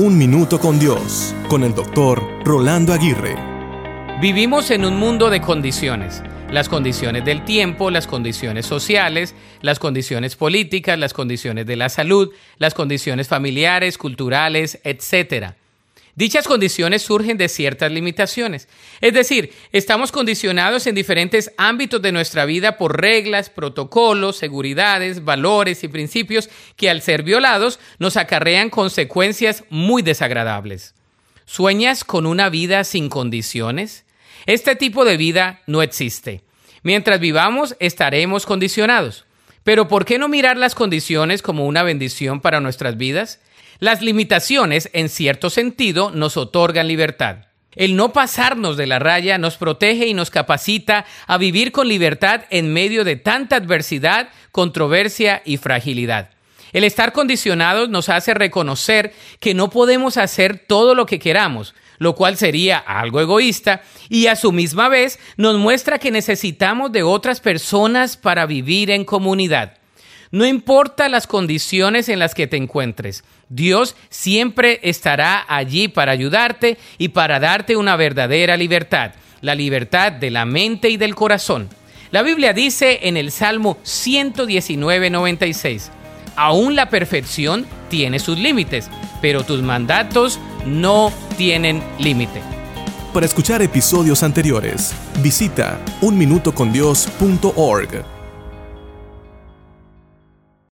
Un Minuto con Dios, con el doctor Rolando Aguirre. Vivimos en un mundo de condiciones. Las condiciones del tiempo, las condiciones sociales, las condiciones políticas, las condiciones de la salud, las condiciones familiares, culturales, etc. Dichas condiciones surgen de ciertas limitaciones. Es decir, estamos condicionados en diferentes ámbitos de nuestra vida por reglas, protocolos, seguridades, valores y principios que al ser violados nos acarrean consecuencias muy desagradables. ¿Sueñas con una vida sin condiciones? Este tipo de vida no existe. Mientras vivamos estaremos condicionados. Pero ¿por qué no mirar las condiciones como una bendición para nuestras vidas? Las limitaciones, en cierto sentido, nos otorgan libertad. El no pasarnos de la raya nos protege y nos capacita a vivir con libertad en medio de tanta adversidad, controversia y fragilidad. El estar condicionados nos hace reconocer que no podemos hacer todo lo que queramos, lo cual sería algo egoísta, y a su misma vez nos muestra que necesitamos de otras personas para vivir en comunidad. No importa las condiciones en las que te encuentres, Dios siempre estará allí para ayudarte y para darte una verdadera libertad, la libertad de la mente y del corazón. La Biblia dice en el Salmo 119.96, aún la perfección tiene sus límites, pero tus mandatos no tienen límite. Para escuchar episodios anteriores, visita unminutocondios.org.